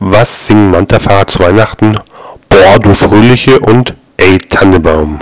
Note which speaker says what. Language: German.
Speaker 1: Was singen Wanderfahrer zu Weihnachten? Boah, du Fröhliche und Ey Tannebaum.